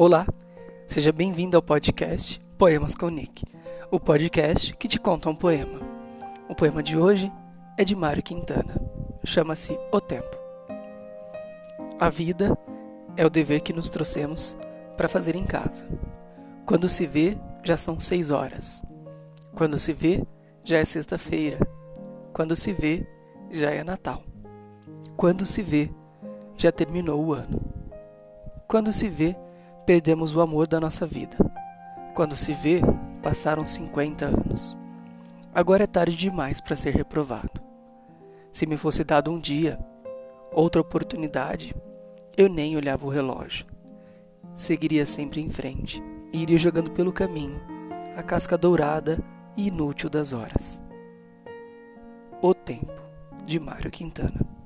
Olá, seja bem-vindo ao podcast Poemas com Nick, o podcast que te conta um poema. O poema de hoje é de Mário Quintana, chama-se O Tempo. A vida é o dever que nos trouxemos para fazer em casa. Quando se vê, já são seis horas. Quando se vê, já é sexta-feira. Quando se vê, já é Natal. Quando se vê, já terminou o ano. Quando se vê, perdemos o amor da nossa vida. Quando se vê, passaram 50 anos. Agora é tarde demais para ser reprovado. Se me fosse dado um dia, outra oportunidade, eu nem olhava o relógio. Seguiria sempre em frente e iria jogando pelo caminho a casca dourada e inútil das horas. O Tempo, de Mário Quintana.